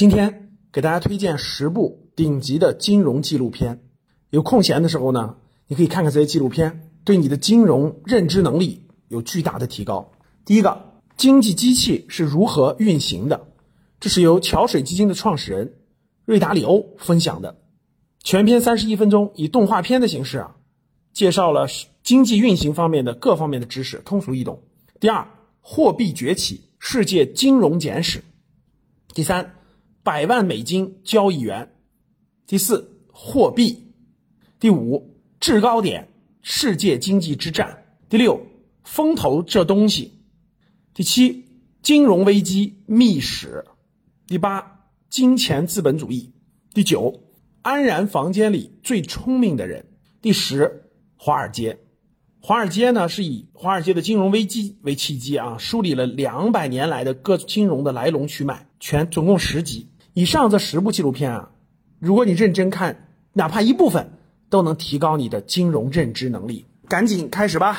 今天给大家推荐十部顶级的金融纪录片，有空闲的时候呢，你可以看看这些纪录片，对你的金融认知能力有巨大的提高。第一个，经济机器是如何运行的？这是由桥水基金的创始人瑞达里欧分享的，全篇三十一分钟，以动画片的形式啊，介绍了经济运行方面的各方面的知识，通俗易懂。第二，货币崛起，世界金融简史。第三。百万美金交易员，第四货币，第五制高点世界经济之战，第六风投这东西，第七金融危机秘史，第八金钱资本主义，第九安然房间里最聪明的人，第十华尔街。华尔街呢是以华尔街的金融危机为契机啊，梳理了两百年来的各金融的来龙去脉，全总共十集。以上这十部纪录片啊，如果你认真看，哪怕一部分，都能提高你的金融认知能力。赶紧开始吧！